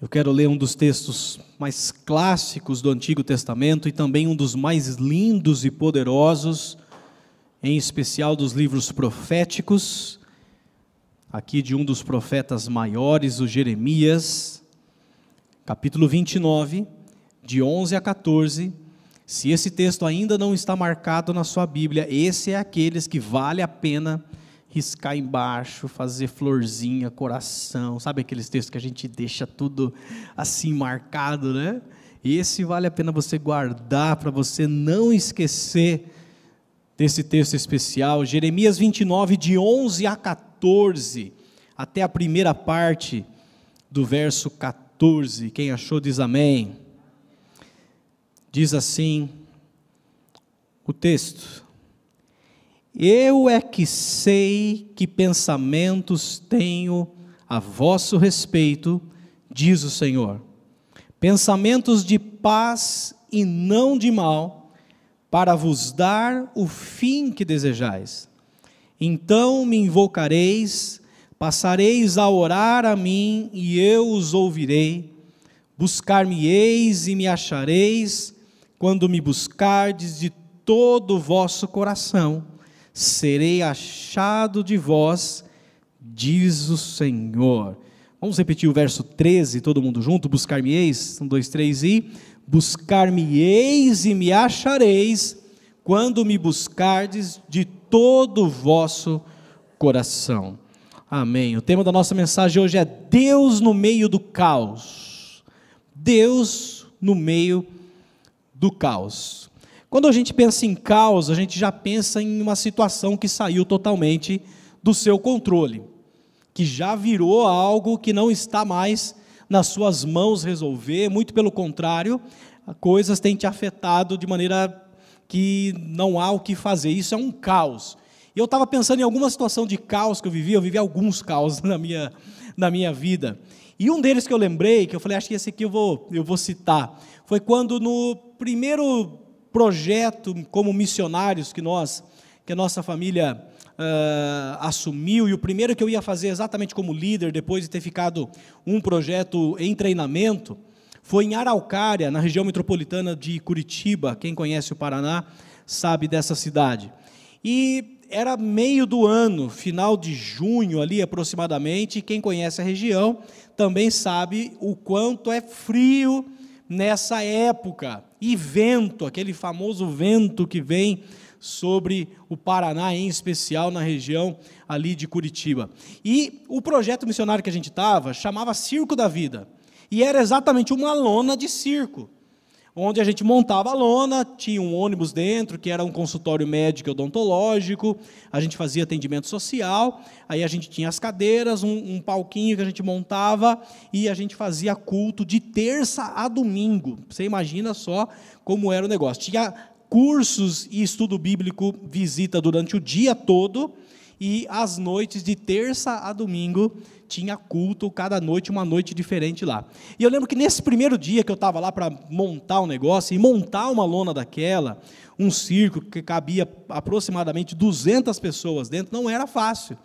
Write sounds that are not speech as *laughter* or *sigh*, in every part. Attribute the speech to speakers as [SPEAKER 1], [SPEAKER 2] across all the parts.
[SPEAKER 1] Eu quero ler um dos textos mais clássicos do Antigo Testamento e também um dos mais lindos e poderosos, em especial dos livros proféticos, aqui de um dos profetas maiores, o Jeremias, capítulo 29, de 11 a 14. Se esse texto ainda não está marcado na sua Bíblia, esse é aqueles que vale a pena riscar embaixo, fazer florzinha, coração, sabe aqueles textos que a gente deixa tudo assim marcado, né? Esse vale a pena você guardar para você não esquecer desse texto especial, Jeremias 29 de 11 a 14, até a primeira parte do verso 14. Quem achou diz amém. Diz assim o texto: eu é que sei que pensamentos tenho a vosso respeito, diz o Senhor. Pensamentos de paz e não de mal, para vos dar o fim que desejais. Então me invocareis, passareis a orar a mim, e eu os ouvirei. Buscar-me-eis e me achareis, quando me buscardes de todo o vosso coração serei achado de vós, diz o Senhor. Vamos repetir o verso 13, todo mundo junto? Buscar-me-eis, um, dois, três e. Buscar-me-eis e me achareis, quando me buscardes de todo o vosso coração. Amém. O tema da nossa mensagem hoje é Deus no meio do caos. Deus no meio do caos. Quando a gente pensa em caos, a gente já pensa em uma situação que saiu totalmente do seu controle, que já virou algo que não está mais nas suas mãos resolver, muito pelo contrário, coisas têm te afetado de maneira que não há o que fazer. Isso é um caos. E eu estava pensando em alguma situação de caos que eu vivi, eu vivi alguns caos *laughs* na minha, na minha vida. E um deles que eu lembrei, que eu falei, acho que esse aqui eu vou, eu vou citar, foi quando no primeiro projeto como missionários que nós, que a nossa família uh, assumiu, e o primeiro que eu ia fazer exatamente como líder, depois de ter ficado um projeto em treinamento, foi em Araucária, na região metropolitana de Curitiba. Quem conhece o Paraná sabe dessa cidade. E era meio do ano, final de junho ali aproximadamente. Quem conhece a região também sabe o quanto é frio nessa época. E vento, aquele famoso vento que vem sobre o Paraná, em especial na região ali de Curitiba. E o projeto missionário que a gente estava chamava Circo da Vida. E era exatamente uma lona de circo onde a gente montava a lona, tinha um ônibus dentro, que era um consultório médico odontológico, a gente fazia atendimento social, aí a gente tinha as cadeiras, um, um palquinho que a gente montava e a gente fazia culto de terça a domingo. Você imagina só como era o negócio. Tinha cursos e estudo bíblico, visita durante o dia todo, e às noites de terça a domingo tinha culto, cada noite uma noite diferente lá. E eu lembro que nesse primeiro dia que eu estava lá para montar um negócio, e montar uma lona daquela, um circo que cabia aproximadamente 200 pessoas dentro, não era fácil.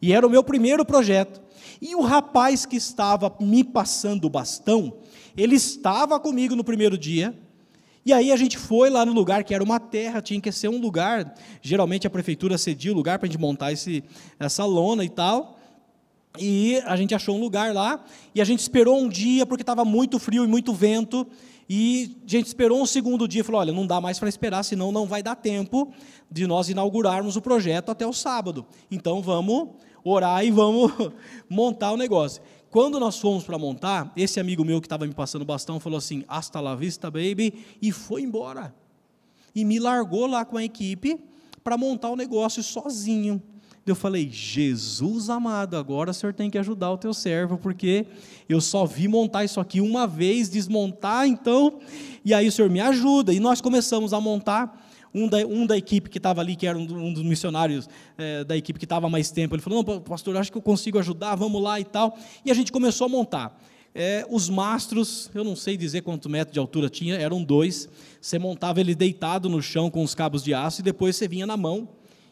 [SPEAKER 1] E era o meu primeiro projeto. E o rapaz que estava me passando o bastão, ele estava comigo no primeiro dia, e aí a gente foi lá no lugar que era uma terra, tinha que ser um lugar. Geralmente a prefeitura cedia o lugar para a gente montar esse, essa lona e tal. E a gente achou um lugar lá, e a gente esperou um dia, porque estava muito frio e muito vento, e a gente esperou um segundo dia e falou: olha, não dá mais para esperar, senão não vai dar tempo de nós inaugurarmos o projeto até o sábado. Então vamos orar e vamos *laughs* montar o negócio. Quando nós fomos para montar, esse amigo meu que estava me passando o bastão falou assim: hasta la vista, baby, e foi embora. E me largou lá com a equipe para montar o negócio sozinho. Eu falei, Jesus amado, agora o senhor tem que ajudar o teu servo, porque eu só vi montar isso aqui uma vez, desmontar, então, e aí o senhor me ajuda. E nós começamos a montar. Um da, um da equipe que estava ali, que era um, um dos missionários é, da equipe que estava mais tempo, ele falou: Não, pastor, acho que eu consigo ajudar, vamos lá e tal. E a gente começou a montar. É, os mastros, eu não sei dizer quanto metro de altura tinha, eram dois. Você montava ele deitado no chão com os cabos de aço e depois você vinha na mão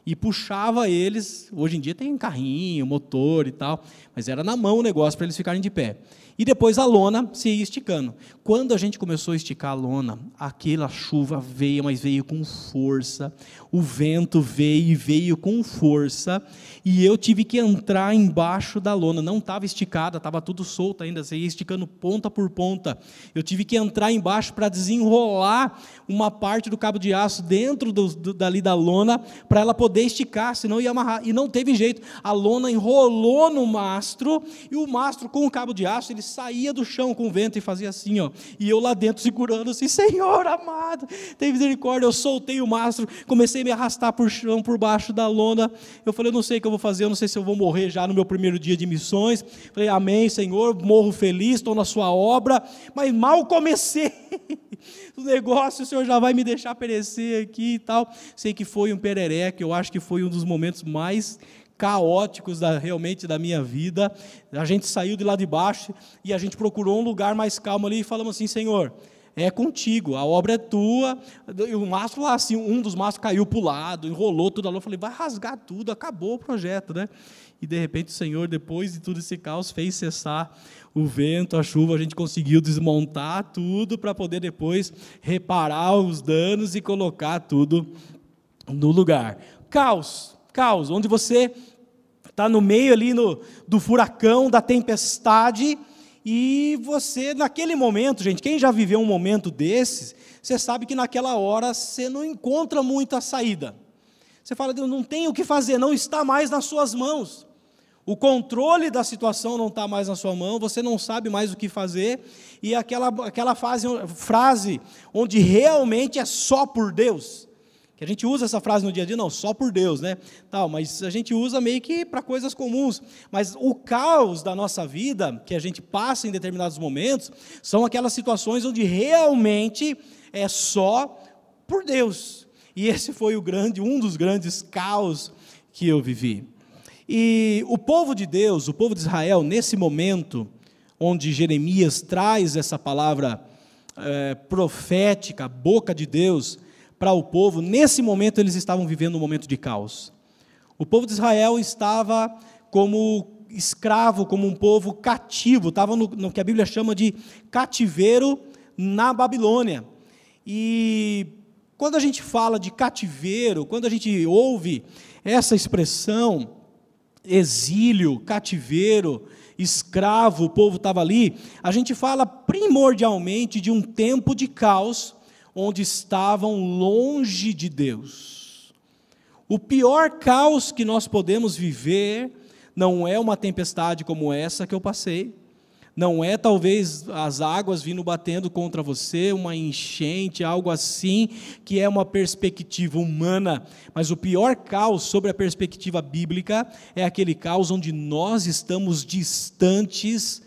[SPEAKER 1] e puxava eles. Hoje em dia tem carrinho, motor e tal, mas era na mão o negócio para eles ficarem de pé. E depois a lona se ia esticando. Quando a gente começou a esticar a lona, aquela chuva veio, mas veio com força. O vento veio e veio com força. E eu tive que entrar embaixo da lona. Não estava esticada, estava tudo solto ainda. Você ia esticando ponta por ponta. Eu tive que entrar embaixo para desenrolar uma parte do cabo de aço dentro do, do, dali da lona para ela poder esticar, senão ia amarrar. E não teve jeito. A lona enrolou no mastro e o mastro com o cabo de aço ele saía do chão com o vento e fazia assim, ó. E eu lá dentro segurando assim, Senhor amado, tem misericórdia. Eu soltei o mastro, comecei a me arrastar por chão, por baixo da lona. Eu falei, eu não sei o que eu vou fazer, eu não sei se eu vou morrer já no meu primeiro dia de missões. Falei, amém, Senhor, morro feliz, estou na sua obra, mas mal comecei. *laughs* o negócio, o Senhor já vai me deixar perecer aqui e tal. Sei que foi um perereque, eu acho que foi um dos momentos mais caóticos da, realmente da minha vida. A gente saiu de lá de baixo e a gente procurou um lugar mais calmo ali e falamos assim: Senhor, é contigo, a obra é tua. O mastro lá, assim, um dos mastros caiu para o lado, enrolou tudo ali. Eu falei: vai rasgar tudo, acabou o projeto, né? E de repente o Senhor, depois de tudo esse caos, fez cessar o vento, a chuva, a gente conseguiu desmontar tudo para poder depois reparar os danos e colocar tudo no lugar. Caos, caos, onde você está no meio ali no, do furacão, da tempestade, e você, naquele momento, gente, quem já viveu um momento desses, você sabe que naquela hora você não encontra muita saída. Você fala, Deus, não tem o que fazer, não está mais nas suas mãos. O controle da situação não está mais na sua mão, você não sabe mais o que fazer, e aquela, aquela fase, frase onde realmente é só por Deus, que a gente usa essa frase no dia a dia, não, só por Deus, né? Tal, mas a gente usa meio que para coisas comuns. Mas o caos da nossa vida, que a gente passa em determinados momentos, são aquelas situações onde realmente é só por Deus. E esse foi o grande, um dos grandes caos que eu vivi. E o povo de Deus, o povo de Israel, nesse momento onde Jeremias traz essa palavra é, profética, boca de Deus, para o povo, nesse momento eles estavam vivendo um momento de caos. O povo de Israel estava como escravo, como um povo cativo, estava no, no que a Bíblia chama de cativeiro na Babilônia. E quando a gente fala de cativeiro, quando a gente ouve essa expressão, exílio, cativeiro, escravo, o povo estava ali, a gente fala primordialmente de um tempo de caos onde estavam longe de Deus. O pior caos que nós podemos viver não é uma tempestade como essa que eu passei, não é talvez as águas vindo batendo contra você, uma enchente, algo assim, que é uma perspectiva humana, mas o pior caos sobre a perspectiva bíblica é aquele caos onde nós estamos distantes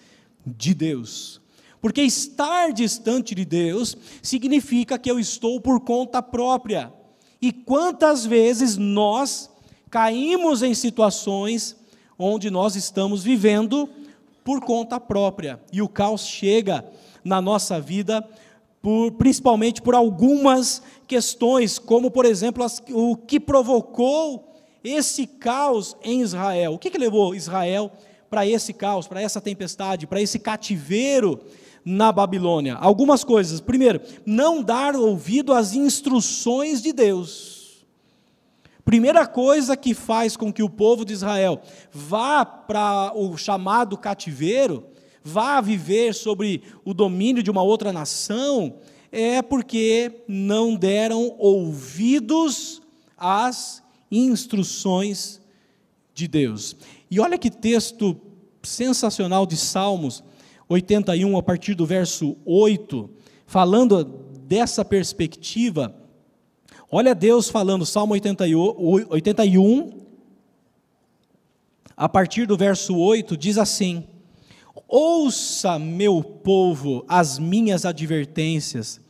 [SPEAKER 1] de Deus. Porque estar distante de Deus significa que eu estou por conta própria. E quantas vezes nós caímos em situações onde nós estamos vivendo por conta própria e o caos chega na nossa vida por, principalmente por algumas questões, como por exemplo as, o que provocou esse caos em Israel. O que, que levou Israel para esse caos, para essa tempestade, para esse cativeiro na Babilônia? Algumas coisas. Primeiro, não dar ouvido às instruções de Deus. Primeira coisa que faz com que o povo de Israel vá para o chamado cativeiro, vá viver sobre o domínio de uma outra nação, é porque não deram ouvidos às instruções de Deus. E olha que texto sensacional de Salmos, 81, a partir do verso 8, falando dessa perspectiva, olha Deus falando, Salmo 81, a partir do verso 8, diz assim: Ouça, meu povo, as minhas advertências,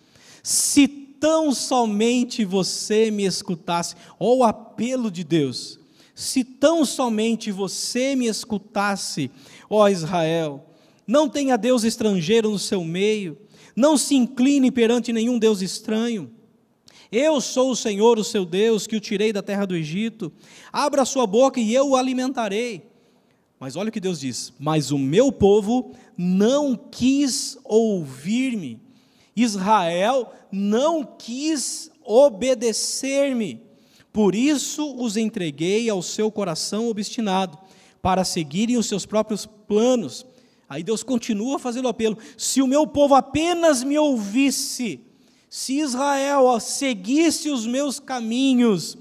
[SPEAKER 1] se tão somente você me escutasse, ó o apelo de Deus, se tão somente você me escutasse, ó Israel, não tenha Deus estrangeiro no seu meio, não se incline perante nenhum Deus estranho. Eu sou o Senhor, o seu Deus, que o tirei da terra do Egito. Abra sua boca e eu o alimentarei. Mas olha o que Deus diz: Mas o meu povo não quis ouvir-me. Israel não quis obedecer-me. Por isso os entreguei ao seu coração obstinado, para seguirem os seus próprios planos. Aí Deus continua fazendo o apelo: se o meu povo apenas me ouvisse, se Israel seguisse os meus caminhos,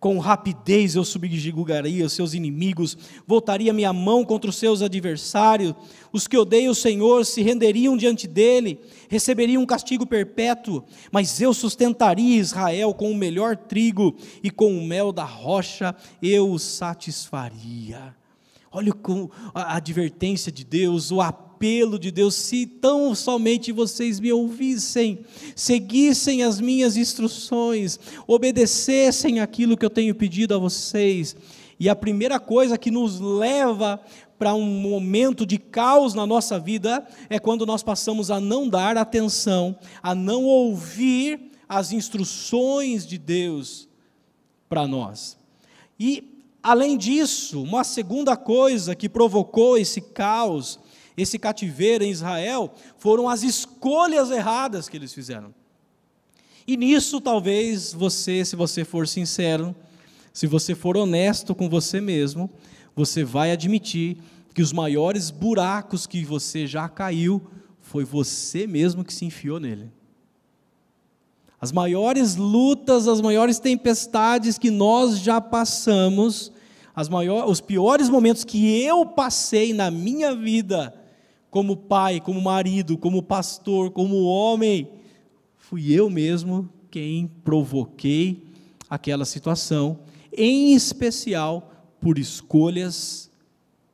[SPEAKER 1] com rapidez eu subjugaria os seus inimigos, voltaria minha mão contra os seus adversários, os que odeiam o Senhor se renderiam diante dele, receberiam um castigo perpétuo, mas eu sustentaria Israel com o melhor trigo e com o mel da rocha eu o satisfaria. Olha a advertência de Deus, o apelo de Deus, se tão somente vocês me ouvissem, seguissem as minhas instruções, obedecessem aquilo que eu tenho pedido a vocês. E a primeira coisa que nos leva para um momento de caos na nossa vida é quando nós passamos a não dar atenção, a não ouvir as instruções de Deus para nós. E Além disso, uma segunda coisa que provocou esse caos, esse cativeiro em Israel, foram as escolhas erradas que eles fizeram. E nisso, talvez você, se você for sincero, se você for honesto com você mesmo, você vai admitir que os maiores buracos que você já caiu foi você mesmo que se enfiou nele. As maiores lutas, as maiores tempestades que nós já passamos, as maiores, os piores momentos que eu passei na minha vida, como pai, como marido, como pastor, como homem, fui eu mesmo quem provoquei aquela situação, em especial por escolhas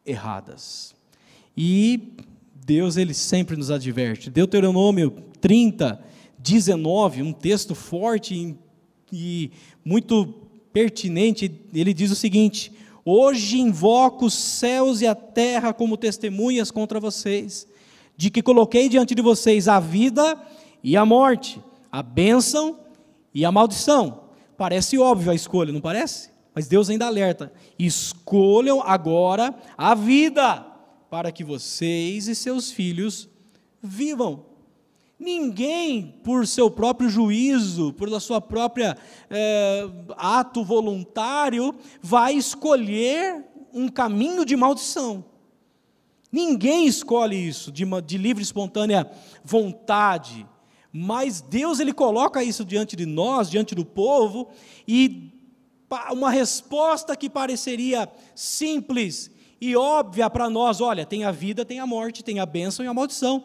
[SPEAKER 1] erradas. E Deus ele sempre nos adverte. Deuteronômio 30 19, um texto forte e muito pertinente, ele diz o seguinte: Hoje invoco os céus e a terra como testemunhas contra vocês, de que coloquei diante de vocês a vida e a morte, a bênção e a maldição. Parece óbvio a escolha, não parece? Mas Deus ainda alerta: escolham agora a vida, para que vocês e seus filhos vivam. Ninguém, por seu próprio juízo, por sua própria é, ato voluntário, vai escolher um caminho de maldição. Ninguém escolhe isso de, de livre, espontânea vontade. Mas Deus ele coloca isso diante de nós, diante do povo, e uma resposta que pareceria simples e óbvia para nós: olha, tem a vida, tem a morte, tem a bênção e a maldição.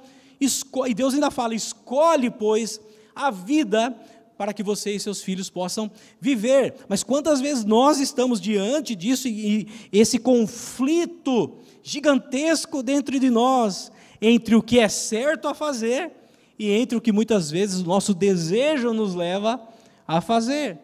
[SPEAKER 1] E Deus ainda fala: escolhe, pois, a vida para que você e seus filhos possam viver. Mas quantas vezes nós estamos diante disso e esse conflito gigantesco dentro de nós, entre o que é certo a fazer e entre o que muitas vezes o nosso desejo nos leva a fazer.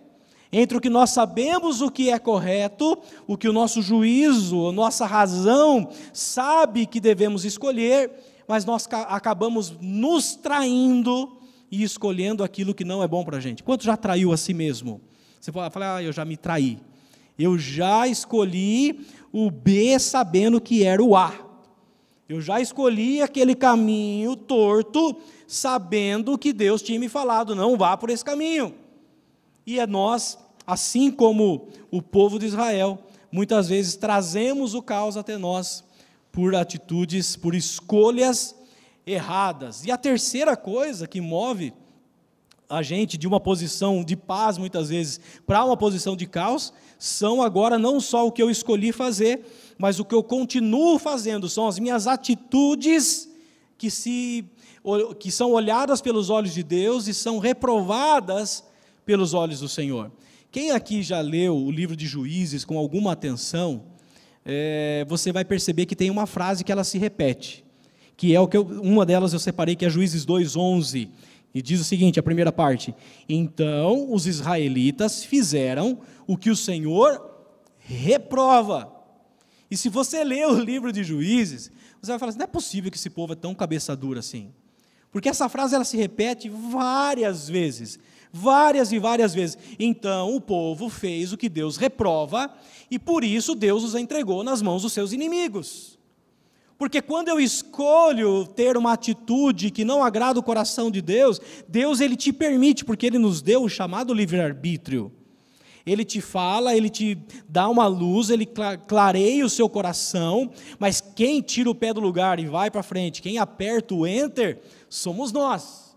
[SPEAKER 1] Entre o que nós sabemos o que é correto, o que o nosso juízo, a nossa razão sabe que devemos escolher, mas nós acabamos nos traindo e escolhendo aquilo que não é bom para a gente. Quanto já traiu a si mesmo? Você fala, ah, eu já me traí. Eu já escolhi o B sabendo que era o A. Eu já escolhi aquele caminho torto, sabendo que Deus tinha me falado, não vá por esse caminho. E é nós, assim como o povo de Israel, muitas vezes trazemos o caos até nós por atitudes, por escolhas erradas. E a terceira coisa que move a gente de uma posição de paz, muitas vezes, para uma posição de caos, são agora não só o que eu escolhi fazer, mas o que eu continuo fazendo, são as minhas atitudes que, se, que são olhadas pelos olhos de Deus e são reprovadas pelos olhos do Senhor. Quem aqui já leu o livro de Juízes com alguma atenção, é, você vai perceber que tem uma frase que ela se repete, que é o que eu, uma delas eu separei, que é Juízes 2:11, e diz o seguinte, a primeira parte: Então os israelitas fizeram o que o Senhor reprova. E se você ler o livro de Juízes, você vai falar assim: não é possível que esse povo é tão cabeça dura assim. Porque essa frase ela se repete várias vezes. Várias e várias vezes. Então o povo fez o que Deus reprova, e por isso Deus os entregou nas mãos dos seus inimigos. Porque quando eu escolho ter uma atitude que não agrada o coração de Deus, Deus ele te permite, porque ele nos deu o chamado livre-arbítrio. Ele te fala, ele te dá uma luz, ele clareia o seu coração, mas quem tira o pé do lugar e vai para frente, quem aperta o enter, somos nós.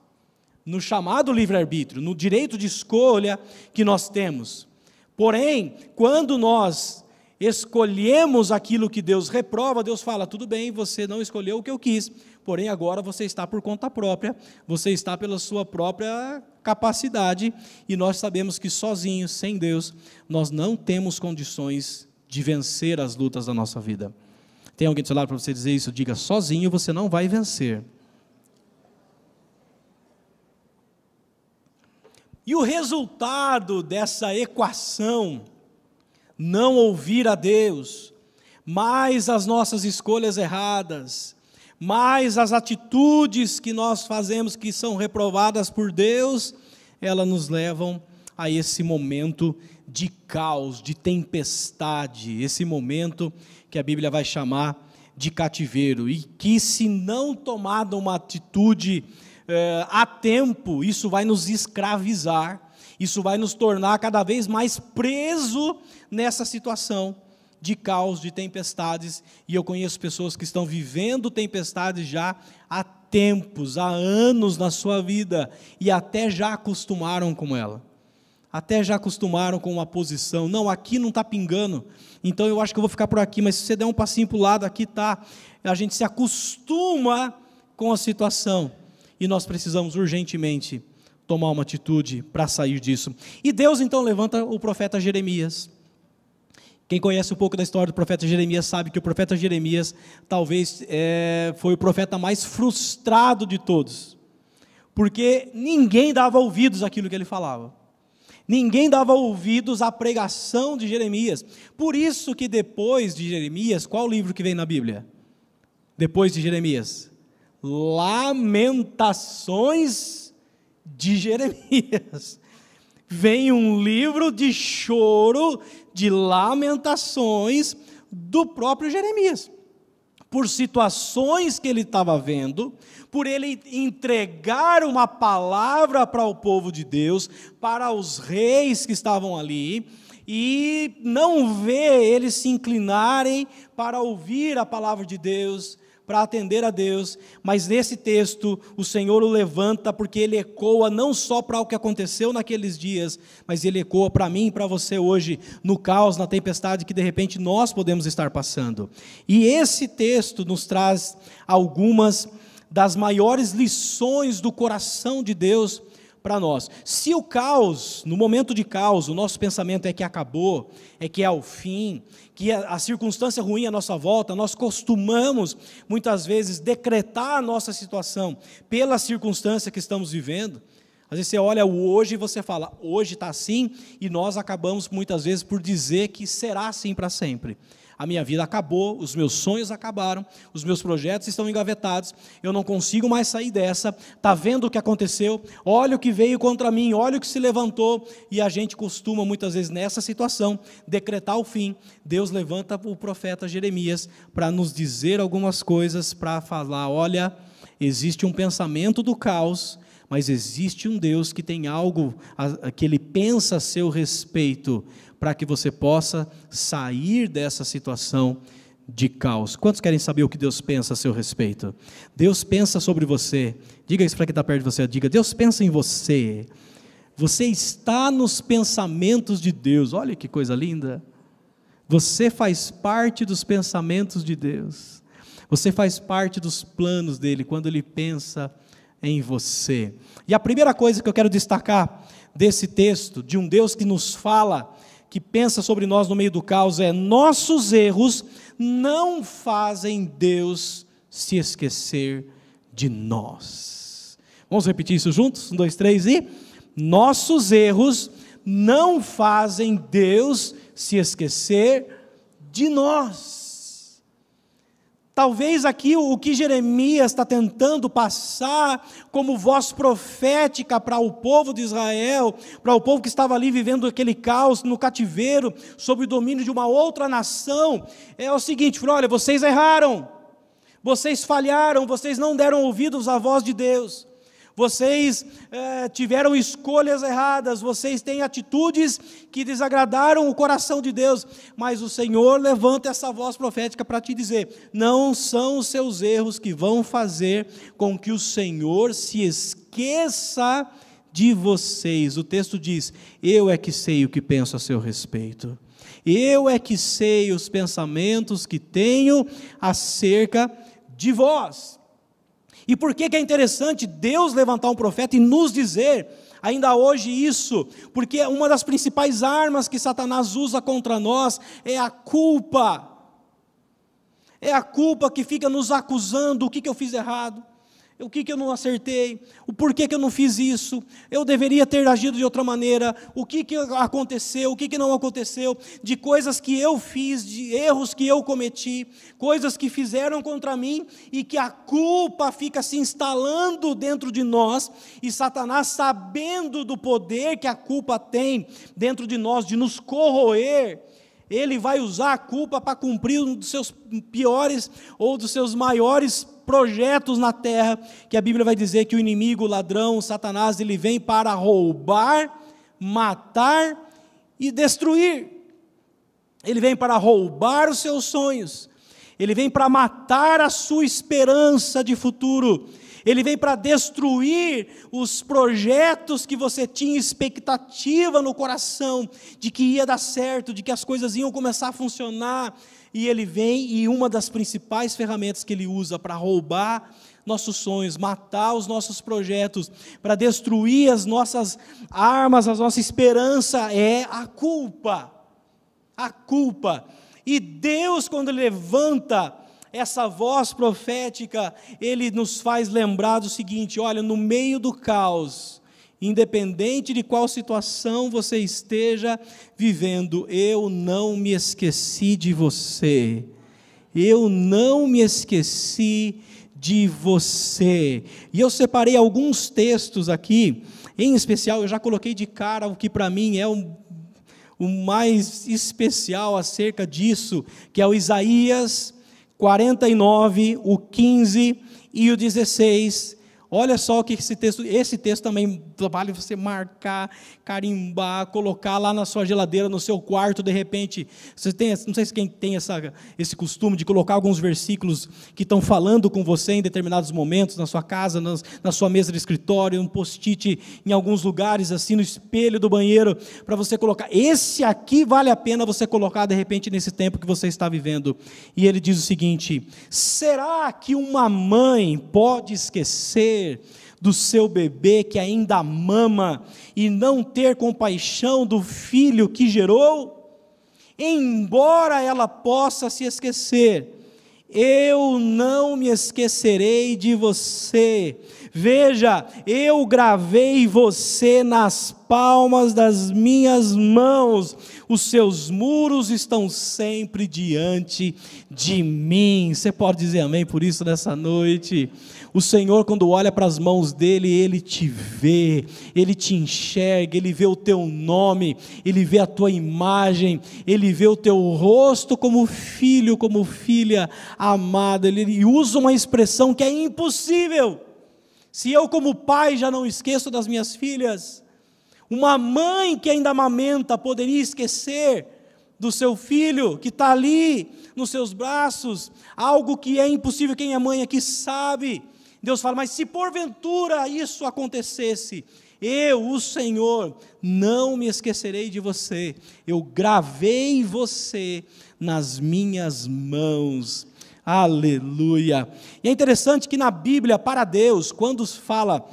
[SPEAKER 1] No chamado livre-arbítrio, no direito de escolha que nós temos. Porém, quando nós escolhemos aquilo que Deus reprova, Deus fala: tudo bem, você não escolheu o que eu quis, porém agora você está por conta própria, você está pela sua própria capacidade, e nós sabemos que sozinhos, sem Deus, nós não temos condições de vencer as lutas da nossa vida. Tem alguém do seu lado para você dizer isso? Diga: sozinho você não vai vencer. E o resultado dessa equação não ouvir a Deus, mais as nossas escolhas erradas, mais as atitudes que nós fazemos que são reprovadas por Deus, elas nos levam a esse momento de caos, de tempestade, esse momento que a Bíblia vai chamar de cativeiro, e que se não tomada uma atitude eh, a tempo, isso vai nos escravizar, isso vai nos tornar cada vez mais preso nessa situação de caos, de tempestades, e eu conheço pessoas que estão vivendo tempestades já há tempos, há anos na sua vida, e até já acostumaram com ela. Até já acostumaram com uma posição. Não, aqui não está pingando, então eu acho que eu vou ficar por aqui, mas se você der um passinho para o lado, aqui está. A gente se acostuma com a situação, e nós precisamos urgentemente tomar uma atitude para sair disso. E Deus então levanta o profeta Jeremias. Quem conhece um pouco da história do profeta Jeremias sabe que o profeta Jeremias talvez é, foi o profeta mais frustrado de todos, porque ninguém dava ouvidos àquilo que ele falava. Ninguém dava ouvidos à pregação de Jeremias. Por isso que depois de Jeremias, qual livro que vem na Bíblia? Depois de Jeremias? Lamentações de Jeremias. *laughs* Vem um livro de choro de lamentações do próprio Jeremias, por situações que ele estava vendo, por ele entregar uma palavra para o povo de Deus, para os reis que estavam ali, e não ver eles se inclinarem para ouvir a palavra de Deus, para atender a Deus, mas nesse texto o Senhor o levanta porque ele ecoa não só para o que aconteceu naqueles dias, mas ele ecoa para mim e para você hoje, no caos, na tempestade que de repente nós podemos estar passando. E esse texto nos traz algumas das maiores lições do coração de Deus para nós. Se o caos, no momento de caos, o nosso pensamento é que acabou, é que é o fim, que a, a circunstância ruim à nossa volta, nós costumamos muitas vezes decretar a nossa situação pela circunstância que estamos vivendo. Às vezes você olha o hoje e você fala, hoje está assim, e nós acabamos muitas vezes por dizer que será assim para sempre a minha vida acabou, os meus sonhos acabaram, os meus projetos estão engavetados, eu não consigo mais sair dessa. Está vendo o que aconteceu? Olha o que veio contra mim, olha o que se levantou. E a gente costuma, muitas vezes, nessa situação, decretar o fim. Deus levanta o profeta Jeremias para nos dizer algumas coisas, para falar: olha, existe um pensamento do caos mas existe um Deus que tem algo que ele pensa a seu respeito para que você possa sair dessa situação de caos. Quantos querem saber o que Deus pensa a seu respeito? Deus pensa sobre você. Diga isso para quem está perto de você. Diga, Deus pensa em você. Você está nos pensamentos de Deus. Olha que coisa linda. Você faz parte dos pensamentos de Deus. Você faz parte dos planos dele quando ele pensa em você. E a primeira coisa que eu quero destacar desse texto, de um Deus que nos fala que pensa sobre nós no meio do caos é: nossos erros não fazem Deus se esquecer de nós. Vamos repetir isso juntos? Um, dois, três e. Nossos erros não fazem Deus se esquecer de nós. Talvez aqui o que Jeremias está tentando passar como voz profética para o povo de Israel, para o povo que estava ali vivendo aquele caos no cativeiro, sob o domínio de uma outra nação, é o seguinte: olha, vocês erraram, vocês falharam, vocês não deram ouvidos à voz de Deus vocês é, tiveram escolhas erradas, vocês têm atitudes que desagradaram o coração de Deus, mas o Senhor levanta essa voz profética para te dizer: não são os seus erros que vão fazer com que o Senhor se esqueça de vocês. O texto diz: Eu é que sei o que penso a seu respeito. Eu é que sei os pensamentos que tenho acerca de vós. E por que, que é interessante Deus levantar um profeta e nos dizer ainda hoje isso? Porque uma das principais armas que Satanás usa contra nós é a culpa. É a culpa que fica nos acusando: o que, que eu fiz errado? O que, que eu não acertei, o porquê que eu não fiz isso, eu deveria ter agido de outra maneira, o que, que aconteceu, o que, que não aconteceu, de coisas que eu fiz, de erros que eu cometi, coisas que fizeram contra mim e que a culpa fica se instalando dentro de nós, e Satanás, sabendo do poder que a culpa tem dentro de nós, de nos corroer, ele vai usar a culpa para cumprir um dos seus piores ou dos seus maiores projetos na terra, que a Bíblia vai dizer que o inimigo, o ladrão, o Satanás, ele vem para roubar, matar e destruir. Ele vem para roubar os seus sonhos, ele vem para matar a sua esperança de futuro, ele vem para destruir os projetos que você tinha expectativa no coração de que ia dar certo, de que as coisas iam começar a funcionar. E ele vem e uma das principais ferramentas que ele usa para roubar nossos sonhos, matar os nossos projetos, para destruir as nossas armas, a nossa esperança é a culpa. A culpa. E Deus, quando levanta essa voz profética, ele nos faz lembrar do seguinte: olha, no meio do caos, independente de qual situação você esteja vivendo, eu não me esqueci de você. Eu não me esqueci de você. E eu separei alguns textos aqui, em especial, eu já coloquei de cara o que para mim é um, o mais especial acerca disso, que é o Isaías 49, o 15 e o 16. Olha só o que esse texto, esse texto também vale você marcar, carimbar, colocar lá na sua geladeira, no seu quarto, de repente. Você tem, não sei se quem tem essa, esse costume de colocar alguns versículos que estão falando com você em determinados momentos, na sua casa, na, na sua mesa de escritório, um post-it em alguns lugares, assim, no espelho do banheiro, para você colocar. Esse aqui vale a pena você colocar, de repente, nesse tempo que você está vivendo. E ele diz o seguinte: será que uma mãe pode esquecer? Do seu bebê que ainda mama e não ter compaixão do filho que gerou? Embora ela possa se esquecer, eu não me esquecerei de você. Veja, eu gravei você nas palmas das minhas mãos, os seus muros estão sempre diante de mim. Você pode dizer amém por isso nessa noite? O Senhor, quando olha para as mãos dele, ele te vê, ele te enxerga, ele vê o teu nome, ele vê a tua imagem, ele vê o teu rosto como filho, como filha amada. Ele usa uma expressão que é impossível. Se eu, como pai, já não esqueço das minhas filhas, uma mãe que ainda amamenta poderia esquecer do seu filho que está ali nos seus braços, algo que é impossível, quem é mãe aqui sabe. Deus fala: Mas se porventura isso acontecesse, eu, o Senhor, não me esquecerei de você, eu gravei você nas minhas mãos. Aleluia. E é interessante que na Bíblia, para Deus, quando fala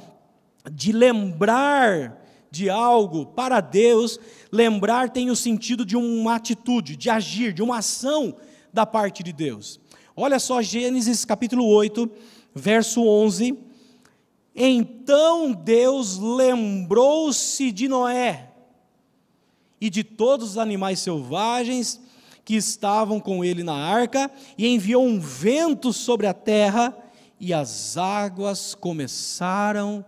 [SPEAKER 1] de lembrar de algo, para Deus, lembrar tem o sentido de uma atitude, de agir, de uma ação da parte de Deus. Olha só Gênesis capítulo 8, verso 11. Então Deus lembrou-se de Noé e de todos os animais selvagens que estavam com ele na arca, e enviou um vento sobre a terra, e as águas começaram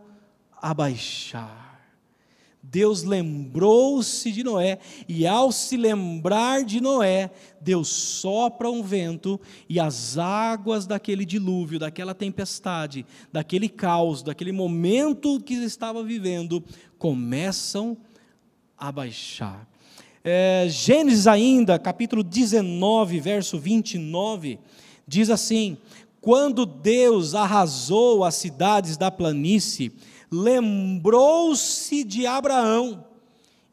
[SPEAKER 1] a baixar. Deus lembrou-se de Noé, e ao se lembrar de Noé, Deus sopra um vento, e as águas daquele dilúvio, daquela tempestade, daquele caos, daquele momento que estava vivendo, começam a baixar. É, Gênesis ainda, capítulo 19, verso 29, diz assim: Quando Deus arrasou as cidades da planície, lembrou-se de Abraão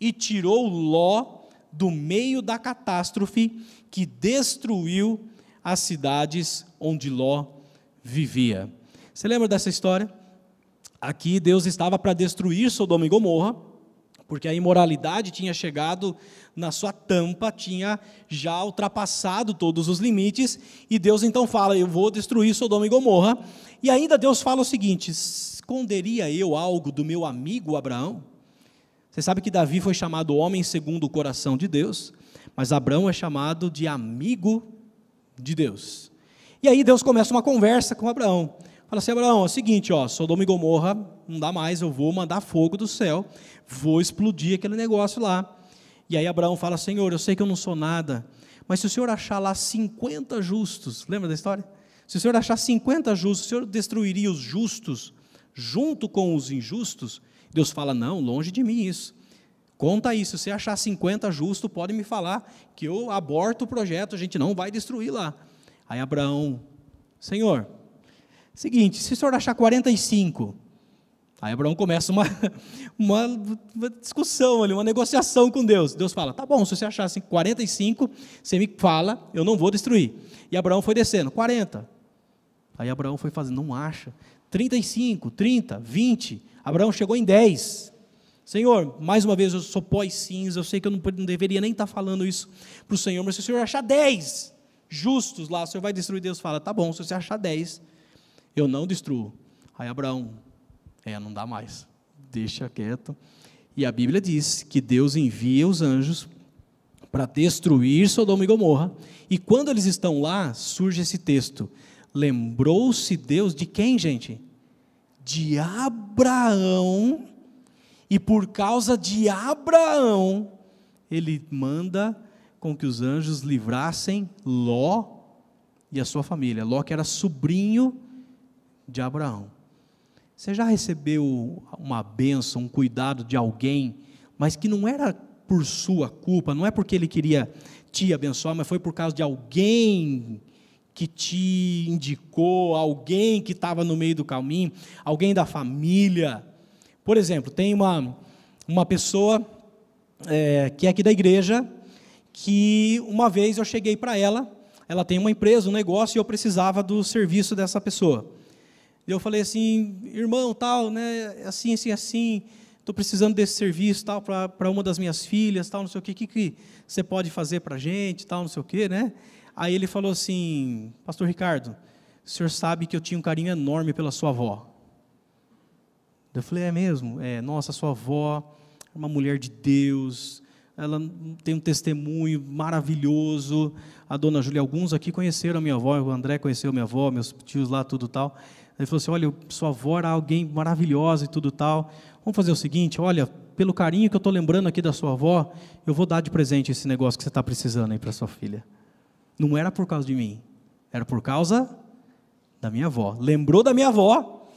[SPEAKER 1] e tirou Ló do meio da catástrofe que destruiu as cidades onde Ló vivia. Você lembra dessa história? Aqui Deus estava para destruir Sodoma e Gomorra, porque a imoralidade tinha chegado na sua tampa, tinha já ultrapassado todos os limites, e Deus então fala: Eu vou destruir Sodoma e Gomorra. E ainda Deus fala o seguinte: esconderia eu algo do meu amigo Abraão? Você sabe que Davi foi chamado homem segundo o coração de Deus, mas Abraão é chamado de amigo de Deus. E aí Deus começa uma conversa com Abraão. Fala assim, Abraão, é o seguinte, ó, Sodoma e Gomorra não dá mais, eu vou mandar fogo do céu, vou explodir aquele negócio lá. E aí Abraão fala, Senhor, eu sei que eu não sou nada, mas se o Senhor achar lá 50 justos, lembra da história? Se o Senhor achar 50 justos, o Senhor destruiria os justos junto com os injustos, Deus fala: não, longe de mim isso. Conta isso, se achar 50 justo, pode me falar que eu aborto o projeto, a gente não vai destruir lá. Aí Abraão, Senhor, seguinte, se o senhor achar 45, aí Abraão começa uma, uma, *laughs* uma discussão ali, uma negociação com Deus. Deus fala, tá bom, se você achar 45, você me fala, eu não vou destruir. E Abraão foi descendo, 40. Aí Abraão foi fazendo, não acha. 35, 30, 20. Abraão chegou em 10. Senhor, mais uma vez eu sou pó e cinza, eu sei que eu não, não deveria nem estar falando isso para o Senhor, mas se o Senhor achar 10 justos lá, o Senhor vai destruir. Deus fala: tá bom, se você achar 10, eu não destruo. Aí Abraão, é, não dá mais, deixa quieto. E a Bíblia diz que Deus envia os anjos para destruir Sodoma e Gomorra, e quando eles estão lá, surge esse texto: Lembrou-se Deus de quem, gente? De Abraão, e por causa de Abraão, ele manda com que os anjos livrassem Ló e a sua família. Ló, que era sobrinho de Abraão. Você já recebeu uma bênção, um cuidado de alguém, mas que não era por sua culpa, não é porque ele queria te abençoar, mas foi por causa de alguém que te indicou, alguém que estava no meio do caminho, alguém da família. Por exemplo, tem uma, uma pessoa é, que é aqui da igreja, que uma vez eu cheguei para ela, ela tem uma empresa, um negócio, e eu precisava do serviço dessa pessoa. Eu falei assim, irmão, tal, né, assim, assim, assim, estou precisando desse serviço, tal, para uma das minhas filhas, tal, não sei o que, que, que você pode fazer para a gente, tal, não sei o que, né? Aí ele falou assim: Pastor Ricardo, o senhor sabe que eu tinha um carinho enorme pela sua avó. Eu falei: É mesmo? É, nossa, sua avó é uma mulher de Deus, ela tem um testemunho maravilhoso. A dona Júlia, alguns aqui conheceram a minha avó, o André conheceu a minha avó, meus tios lá, tudo tal. Ele falou assim: Olha, sua avó era alguém maravilhosa e tudo tal. Vamos fazer o seguinte: olha, pelo carinho que eu estou lembrando aqui da sua avó, eu vou dar de presente esse negócio que você está precisando aí para sua filha. Não era por causa de mim, era por causa da minha avó. Lembrou da minha avó,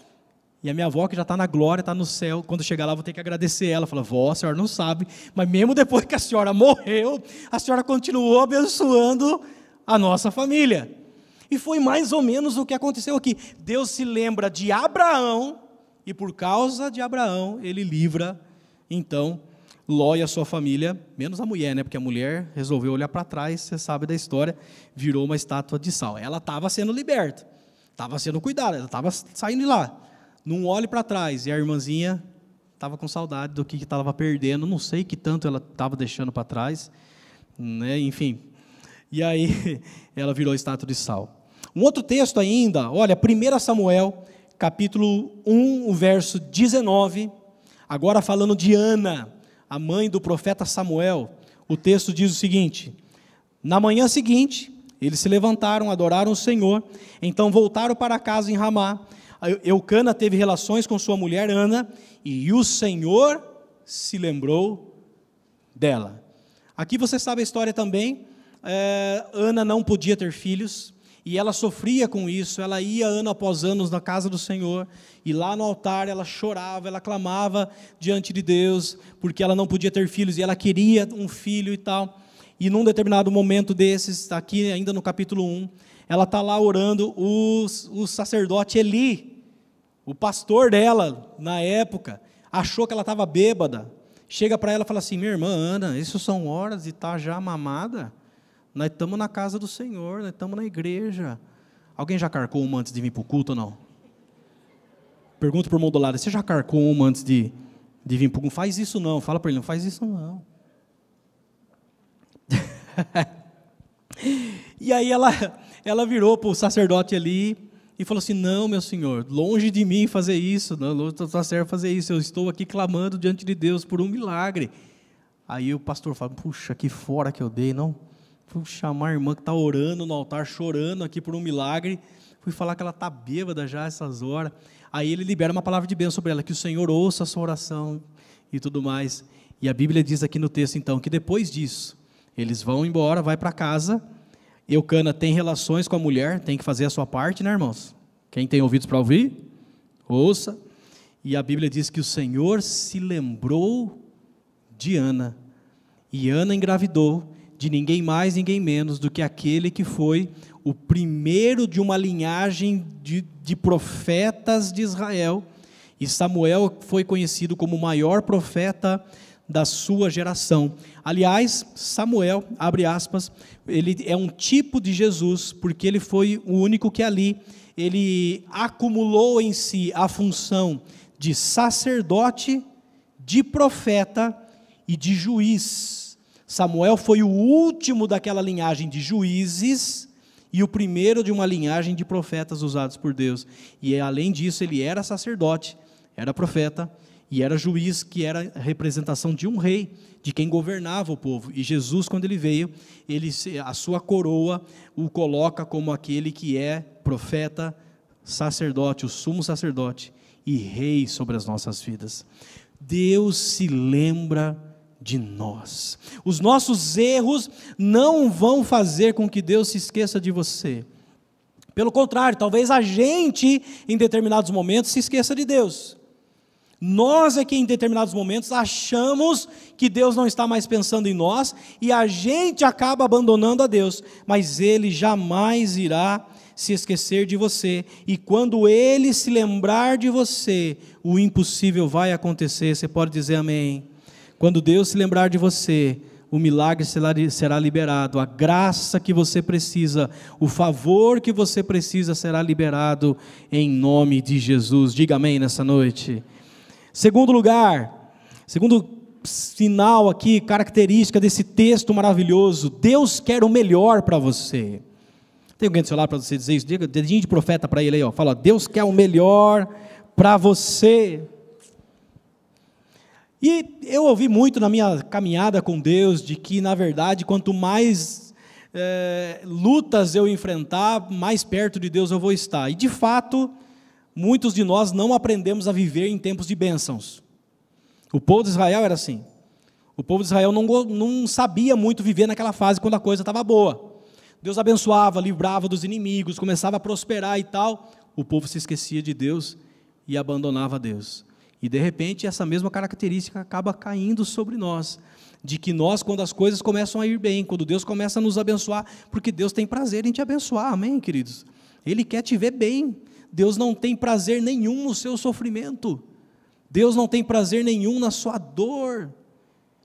[SPEAKER 1] e a minha avó, que já está na glória, está no céu, quando chegar lá, vou ter que agradecer ela. Fala, vó, a senhora não sabe, mas mesmo depois que a senhora morreu, a senhora continuou abençoando a nossa família. E foi mais ou menos o que aconteceu aqui. Deus se lembra de Abraão, e por causa de Abraão, ele livra, então, Ló e a sua família, menos a mulher, né? Porque a mulher resolveu olhar para trás, você sabe da história, virou uma estátua de sal. Ela estava sendo liberta, estava sendo cuidada, ela estava saindo de lá. Não olhe para trás. E a irmãzinha estava com saudade do que estava perdendo, não sei que tanto ela estava deixando para trás, né? Enfim. E aí *laughs* ela virou estátua de sal. Um outro texto ainda, olha, 1 Samuel, capítulo 1, o verso 19, agora falando de Ana a mãe do profeta Samuel, o texto diz o seguinte: Na manhã seguinte, eles se levantaram, adoraram o Senhor, então voltaram para casa em Ramá. Eucana teve relações com sua mulher Ana, e o Senhor se lembrou dela. Aqui você sabe a história também. É, Ana não podia ter filhos, e ela sofria com isso. Ela ia ano após ano na casa do Senhor, e lá no altar ela chorava, ela clamava diante de Deus, porque ela não podia ter filhos, e ela queria um filho e tal. E num determinado momento desses, aqui ainda no capítulo 1, ela está lá orando, o, o sacerdote Eli, o pastor dela, na época, achou que ela estava bêbada. Chega para ela e fala assim: Minha irmã Ana, isso são horas de estar tá já mamada? Nós estamos na casa do Senhor, nós estamos na igreja. Alguém já carcou uma antes de vir para o culto ou não? Pergunta para o irmão do lado: Você já carcou uma antes de, de vir para o culto? Faz isso não. Fala para ele: Não faz isso não. *laughs* e aí ela, ela virou para o sacerdote ali e falou assim: Não, meu senhor, longe de mim fazer isso, não, longe da serva fazer isso, eu estou aqui clamando diante de Deus por um milagre. Aí o pastor fala: Puxa, que fora que eu dei, não? Fui chamar a irmã que está orando no altar, chorando aqui por um milagre. Fui falar que ela está bêbada já essas horas. Aí ele libera uma palavra de bênção sobre ela, que o Senhor ouça a sua oração e tudo mais. E a Bíblia diz aqui no texto, então, que depois disso, eles vão embora, vai para casa. Eucana tem relações com a mulher, tem que fazer a sua parte, né, irmãos? Quem tem ouvidos para ouvir, ouça. E a Bíblia diz que o Senhor se lembrou de Ana. E Ana engravidou de ninguém mais, ninguém menos do que aquele que foi o primeiro de uma linhagem de, de profetas de Israel. E Samuel foi conhecido como o maior profeta da sua geração. Aliás, Samuel, abre aspas, ele é um tipo de Jesus, porque ele foi o único que ali ele acumulou em si a função de sacerdote, de profeta e de juiz. Samuel foi o último daquela linhagem de juízes e o primeiro de uma linhagem de profetas usados por Deus. E além disso, ele era sacerdote, era profeta e era juiz, que era representação de um rei, de quem governava o povo. E Jesus, quando ele veio, ele a sua coroa o coloca como aquele que é profeta, sacerdote, o sumo sacerdote e rei sobre as nossas vidas. Deus se lembra de nós. Os nossos erros não vão fazer com que Deus se esqueça de você. Pelo contrário, talvez a gente, em determinados momentos, se esqueça de Deus. Nós é que em determinados momentos achamos que Deus não está mais pensando em nós e a gente acaba abandonando a Deus, mas Ele jamais irá se esquecer de você, e quando Ele se lembrar de você, o impossível vai acontecer. Você pode dizer amém. Quando Deus se lembrar de você, o milagre será liberado, a graça que você precisa, o favor que você precisa será liberado em nome de Jesus. Diga amém nessa noite. Segundo lugar, segundo sinal aqui, característica desse texto maravilhoso, Deus quer o melhor para você. Tem alguém do seu lado para você dizer isso? Diga, dedinho de profeta para ele aí, ó. Fala, Deus quer o melhor para você. E eu ouvi muito na minha caminhada com Deus de que, na verdade, quanto mais é, lutas eu enfrentar, mais perto de Deus eu vou estar. E de fato, muitos de nós não aprendemos a viver em tempos de bênçãos. O povo de Israel era assim. O povo de Israel não, não sabia muito viver naquela fase quando a coisa estava boa. Deus abençoava, livrava dos inimigos, começava a prosperar e tal. O povo se esquecia de Deus e abandonava Deus. E de repente essa mesma característica acaba caindo sobre nós, de que nós, quando as coisas começam a ir bem, quando Deus começa a nos abençoar, porque Deus tem prazer em te abençoar, amém, queridos? Ele quer te ver bem, Deus não tem prazer nenhum no seu sofrimento. Deus não tem prazer nenhum na sua dor.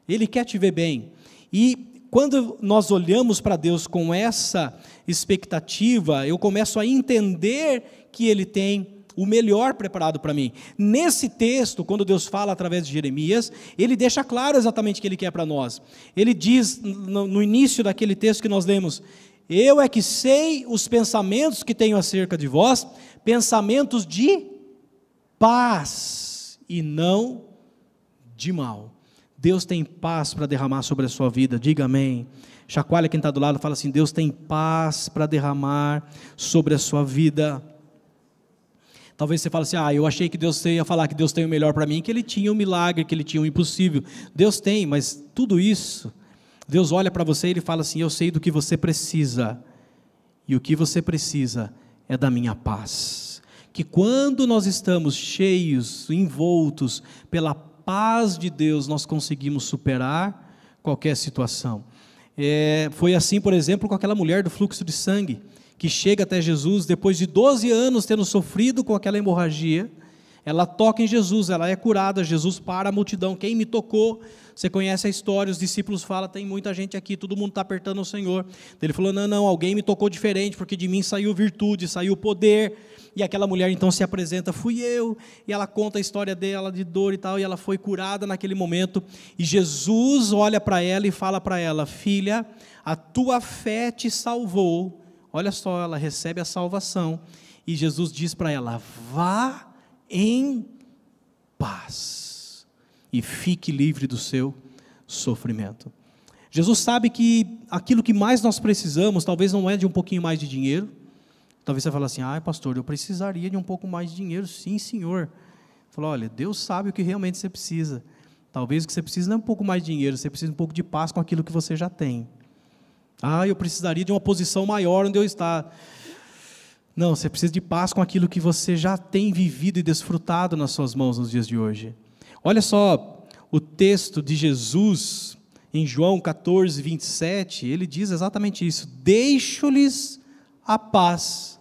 [SPEAKER 1] Ele quer te ver bem. E quando nós olhamos para Deus com essa expectativa, eu começo a entender que Ele tem o melhor preparado para mim. Nesse texto, quando Deus fala através de Jeremias, ele deixa claro exatamente o que ele quer para nós. Ele diz no, início daquele texto que nós lemos: Eu é que sei os pensamentos que tenho acerca de vós, pensamentos de paz e não de mal. Deus tem paz para derramar sobre a sua vida, diga amém. Chacoalha quem está do lado, fala assim: Deus tem paz para derramar sobre a sua vida. Talvez você fale assim: ah, eu achei que Deus ia falar que Deus tem o melhor para mim, que Ele tinha um milagre, que Ele tinha um impossível. Deus tem, mas tudo isso, Deus olha para você e Ele fala assim: eu sei do que você precisa, e o que você precisa é da minha paz. Que quando nós estamos cheios, envoltos pela paz de Deus, nós conseguimos superar qualquer situação. É, foi assim, por exemplo, com aquela mulher do fluxo de sangue, que chega até Jesus depois de 12 anos tendo sofrido com aquela hemorragia. Ela toca em Jesus, ela é curada, Jesus para a multidão. Quem me tocou? Você conhece a história, os discípulos falam, tem muita gente aqui, todo mundo está apertando o Senhor. Ele falou: não, não, alguém me tocou diferente, porque de mim saiu virtude, saiu poder. E aquela mulher então se apresenta, fui eu, e ela conta a história dela de dor e tal, e ela foi curada naquele momento. E Jesus olha para ela e fala para ela: Filha, a tua fé te salvou. Olha só, ela recebe a salvação. E Jesus diz para ela: Vá em paz e fique livre do seu sofrimento. Jesus sabe que aquilo que mais nós precisamos, talvez não é de um pouquinho mais de dinheiro, Talvez você fale assim, ah, pastor, eu precisaria de um pouco mais de dinheiro. Sim, senhor. Falou, olha, Deus sabe o que realmente você precisa. Talvez o que você precisa não é um pouco mais de dinheiro, você precisa um pouco de paz com aquilo que você já tem. Ah, eu precisaria de uma posição maior onde eu estou. Não, você precisa de paz com aquilo que você já tem vivido e desfrutado nas suas mãos nos dias de hoje. Olha só o texto de Jesus em João 14, 27, ele diz exatamente isso: Deixo-lhes a paz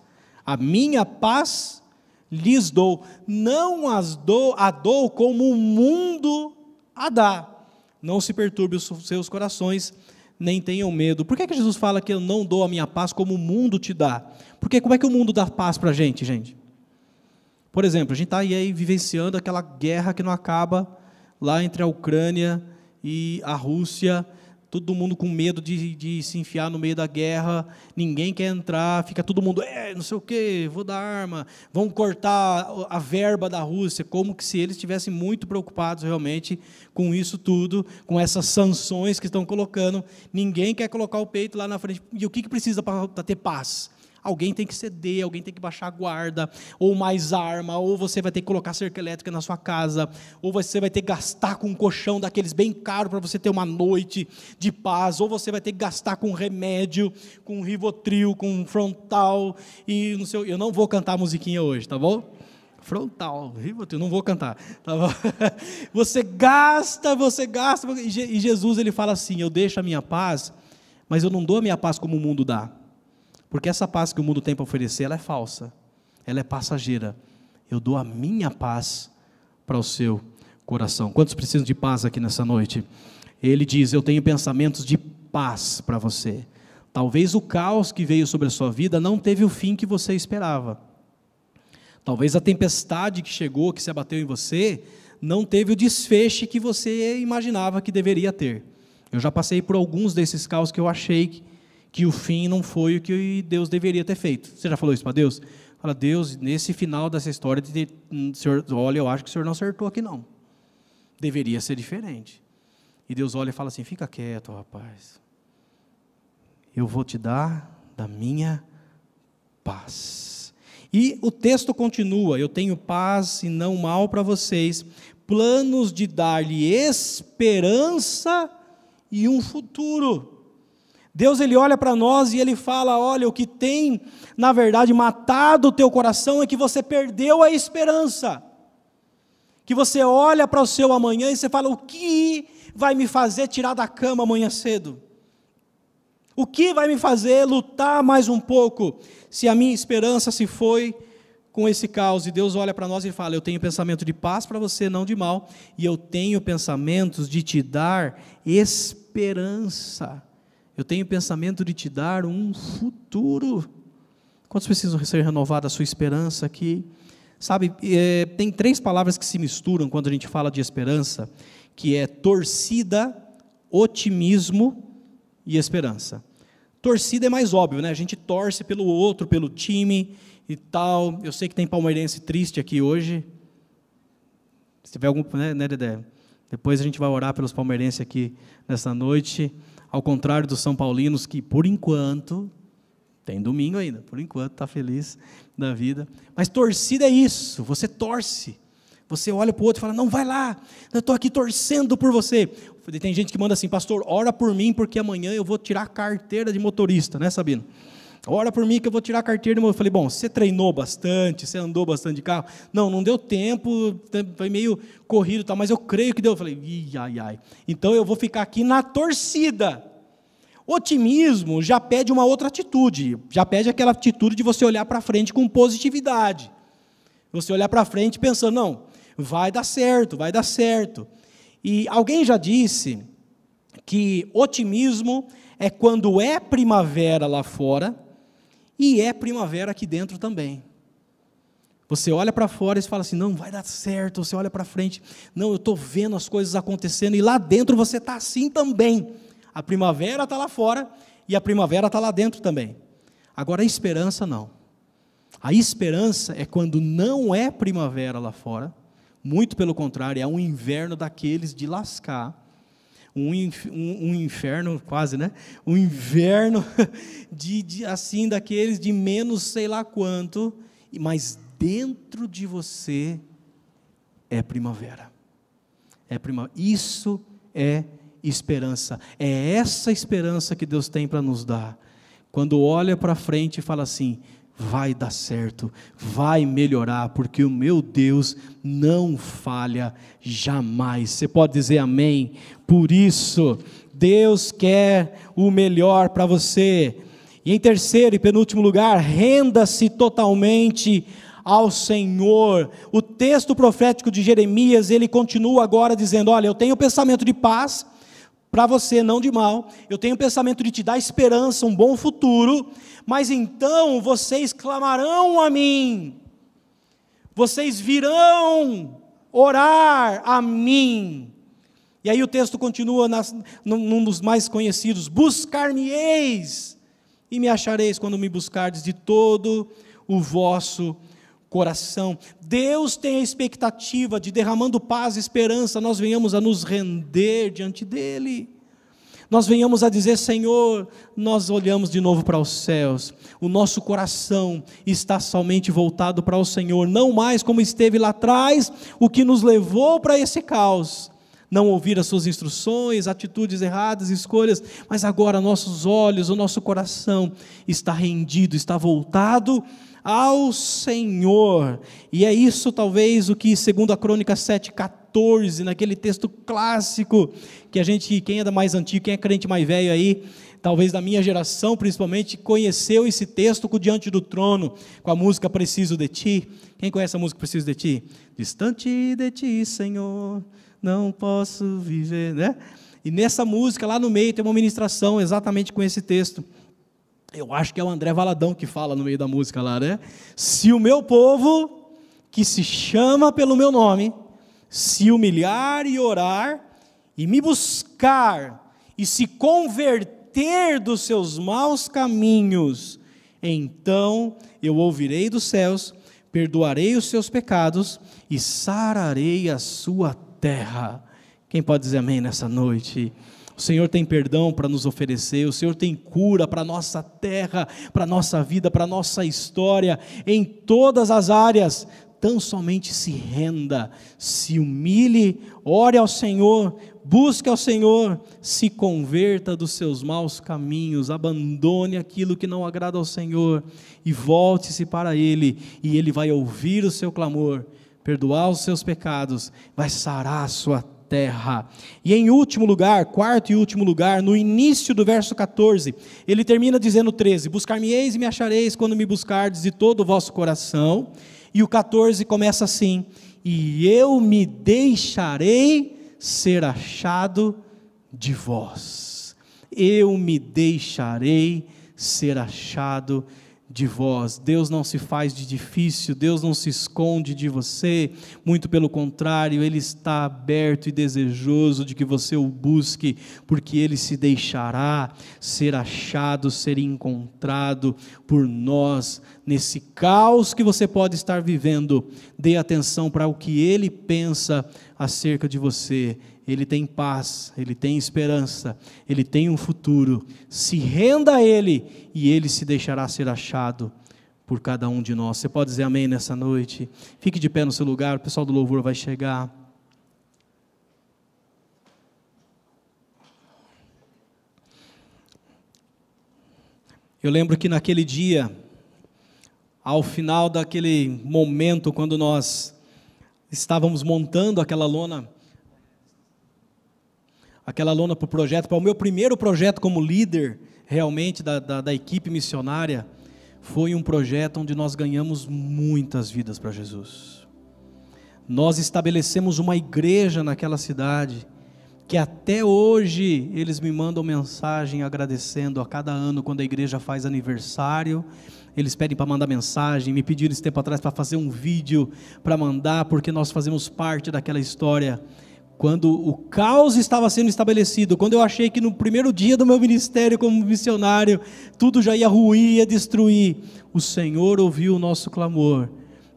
[SPEAKER 1] a minha paz lhes dou, não as dou, a dou como o mundo a dá. Não se perturbe os seus corações, nem tenham medo. Por que, que Jesus fala que eu não dou a minha paz como o mundo te dá? Porque como é que o mundo dá paz para a gente, gente? Por exemplo, a gente está aí vivenciando aquela guerra que não acaba lá entre a Ucrânia e a Rússia, todo mundo com medo de, de se enfiar no meio da guerra, ninguém quer entrar, fica todo mundo, é, não sei o quê, vou dar arma, vão cortar a verba da Rússia, como que se eles estivessem muito preocupados realmente com isso tudo, com essas sanções que estão colocando, ninguém quer colocar o peito lá na frente. E o que, que precisa para ter paz? Alguém tem que ceder, alguém tem que baixar a guarda, ou mais arma, ou você vai ter que colocar cerca elétrica na sua casa, ou você vai ter que gastar com um colchão daqueles bem caro para você ter uma noite de paz, ou você vai ter que gastar com remédio, com rivotril, com frontal, e não sei, eu não vou cantar a musiquinha hoje, tá bom? frontal, rivotril, não vou cantar. Tá *laughs* você gasta, você gasta, e Jesus ele fala assim: eu deixo a minha paz, mas eu não dou a minha paz como o mundo dá. Porque essa paz que o mundo tem para oferecer, ela é falsa. Ela é passageira. Eu dou a minha paz para o seu coração. Quantos precisam de paz aqui nessa noite? Ele diz: Eu tenho pensamentos de paz para você. Talvez o caos que veio sobre a sua vida não teve o fim que você esperava. Talvez a tempestade que chegou, que se abateu em você, não teve o desfecho que você imaginava que deveria ter. Eu já passei por alguns desses caos que eu achei que que o fim não foi o que Deus deveria ter feito. Você já falou isso para Deus? Fala, Deus, nesse final dessa história, de, hum, senhor, olha, eu acho que o Senhor não acertou aqui não. Deveria ser diferente. E Deus olha e fala assim: fica quieto, rapaz. Eu vou te dar da minha paz. E o texto continua: Eu tenho paz e não mal para vocês, planos de dar-lhe esperança e um futuro. Deus ele olha para nós e ele fala: olha, o que tem, na verdade, matado o teu coração é que você perdeu a esperança. Que você olha para o seu amanhã e você fala: o que vai me fazer tirar da cama amanhã cedo? O que vai me fazer lutar mais um pouco se a minha esperança se foi com esse caos? E Deus olha para nós e fala: Eu tenho pensamento de paz para você, não de mal, e eu tenho pensamentos de te dar esperança. Eu tenho pensamento de te dar um futuro. Quantos precisam ser renovada a sua esperança aqui? Sabe, é, tem três palavras que se misturam quando a gente fala de esperança, que é torcida, otimismo e esperança. Torcida é mais óbvio, né? A gente torce pelo outro, pelo time e tal. Eu sei que tem palmeirense triste aqui hoje. Se tiver algum, né, né Dedé? Depois a gente vai orar pelos palmeirenses aqui nessa noite, ao contrário dos São Paulinos, que por enquanto, tem domingo ainda, por enquanto está feliz da vida. Mas torcida é isso, você torce. Você olha para o outro e fala: Não, vai lá, eu estou aqui torcendo por você. Tem gente que manda assim, pastor, ora por mim, porque amanhã eu vou tirar a carteira de motorista, né, Sabino? Ora por mim que eu vou tirar a carteira. Eu falei, bom, você treinou bastante, você andou bastante de carro? Não, não deu tempo, foi meio corrido, tal, mas eu creio que deu. Eu falei, ai, ai. Então eu vou ficar aqui na torcida. Otimismo já pede uma outra atitude, já pede aquela atitude de você olhar para frente com positividade. Você olhar para frente pensando, não, vai dar certo, vai dar certo. E alguém já disse que otimismo é quando é primavera lá fora e é primavera aqui dentro também. Você olha para fora e fala assim: não, vai dar certo. Você olha para frente, não, eu estou vendo as coisas acontecendo, e lá dentro você está assim também. A primavera está lá fora e a primavera está lá dentro também. Agora a esperança não. A esperança é quando não é primavera lá fora, muito pelo contrário, é um inverno daqueles de lascar um, um, inferno, quase, né? Um inverno *laughs* de, de, assim, daqueles de menos sei lá quanto, mas dentro de você é primavera. É primavera. Isso é esperança. É essa esperança que Deus tem para nos dar. Quando olha para frente e fala assim: vai dar certo, vai melhorar, porque o meu Deus não falha jamais. Você pode dizer amém? Por isso, Deus quer o melhor para você. E em terceiro e penúltimo lugar, renda-se totalmente ao Senhor. O texto profético de Jeremias, ele continua agora dizendo: Olha, eu tenho pensamento de paz para você, não de mal. Eu tenho pensamento de te dar esperança, um bom futuro mas então vocês clamarão a mim, vocês virão orar a mim. E aí o texto continua nas, num dos mais conhecidos: Buscar-me-eis e me achareis quando me buscardes de todo o vosso coração. Deus tem a expectativa de derramando paz e esperança, nós venhamos a nos render diante dEle nós venhamos a dizer: Senhor, nós olhamos de novo para os céus, o nosso coração está somente voltado para o Senhor, não mais como esteve lá atrás, o que nos levou para esse caos. Não ouvir as suas instruções, atitudes erradas, escolhas, mas agora nossos olhos, o nosso coração está rendido, está voltado ao Senhor. E é isso talvez o que, segundo a Crônica 7,14, 14, naquele texto clássico, que a gente, quem é da mais antigo, quem é crente mais velho aí, talvez da minha geração principalmente, conheceu esse texto com Diante do Trono, com a música Preciso de Ti. Quem conhece a música Preciso de Ti? Distante de Ti, Senhor, não posso viver, né? E nessa música, lá no meio, tem uma ministração exatamente com esse texto. Eu acho que é o André Valadão que fala no meio da música lá, né? Se o meu povo, que se chama pelo meu nome, se humilhar e orar, e me buscar, e se converter dos seus maus caminhos, então eu ouvirei dos céus, perdoarei os seus pecados e sararei a sua terra. Quem pode dizer amém nessa noite? O Senhor tem perdão para nos oferecer, o Senhor tem cura para nossa terra, para a nossa vida, para nossa história, em todas as áreas tão somente se renda, se humilhe, ore ao Senhor, busque ao Senhor, se converta dos seus maus caminhos, abandone aquilo que não agrada ao Senhor e volte-se para Ele, e Ele vai ouvir o seu clamor, perdoar os seus pecados, vai sarar a sua terra. E em último lugar, quarto e último lugar, no início do verso 14, ele termina dizendo 13: Buscar-me-eis e me achareis quando me buscardes de todo o vosso coração. E o 14 começa assim: E eu me deixarei ser achado de vós. Eu me deixarei ser achado de de vós. Deus não se faz de difícil, Deus não se esconde de você, muito pelo contrário, Ele está aberto e desejoso de que você o busque, porque Ele se deixará ser achado, ser encontrado por nós nesse caos que você pode estar vivendo, dê atenção para o que ele pensa acerca de você. Ele tem paz, ele tem esperança, ele tem um futuro. Se renda a ele e ele se deixará ser achado por cada um de nós. Você pode dizer amém nessa noite? Fique de pé no seu lugar, o pessoal do louvor vai chegar. Eu lembro que naquele dia, ao final daquele momento, quando nós estávamos montando aquela lona, aquela lona para o projeto, para o meu primeiro projeto como líder, realmente, da, da, da equipe missionária, foi um projeto onde nós ganhamos muitas vidas para Jesus. Nós estabelecemos uma igreja naquela cidade que até hoje eles me mandam mensagem agradecendo a cada ano quando a igreja faz aniversário. Eles pedem para mandar mensagem, me pediram esse tempo atrás para fazer um vídeo para mandar, porque nós fazemos parte daquela história. Quando o caos estava sendo estabelecido, quando eu achei que no primeiro dia do meu ministério como missionário, tudo já ia ruir, ia destruir, o Senhor ouviu o nosso clamor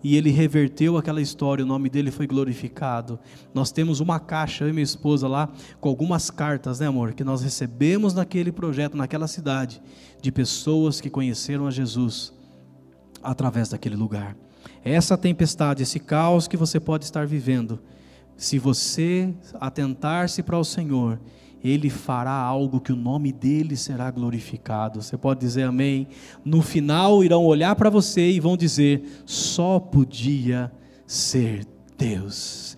[SPEAKER 1] e ele reverteu aquela história, o nome dele foi glorificado. Nós temos uma caixa, eu e minha esposa lá, com algumas cartas, né, amor, que nós recebemos naquele projeto, naquela cidade, de pessoas que conheceram a Jesus através daquele lugar. Essa tempestade, esse caos que você pode estar vivendo, se você atentar-se para o Senhor ele fará algo que o nome dele será glorificado. Você pode dizer amém? No final irão olhar para você e vão dizer: só podia ser Deus.